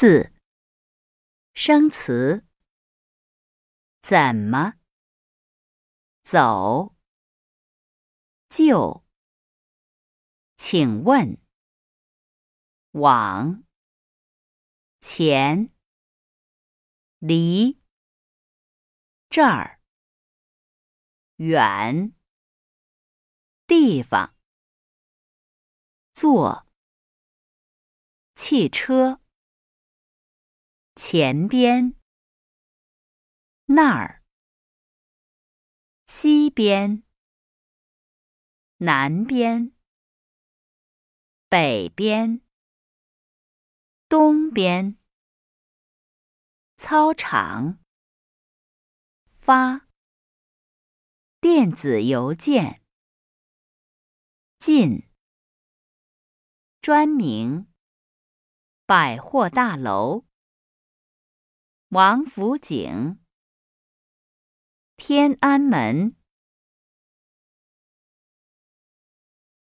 四、生词：怎么、走、就、请问、往、前、离、这儿、远、地方、坐、汽车。前边，那儿，西边，南边，北边，东边，操场，发，电子邮件，进，专名，百货大楼。王府井，天安门。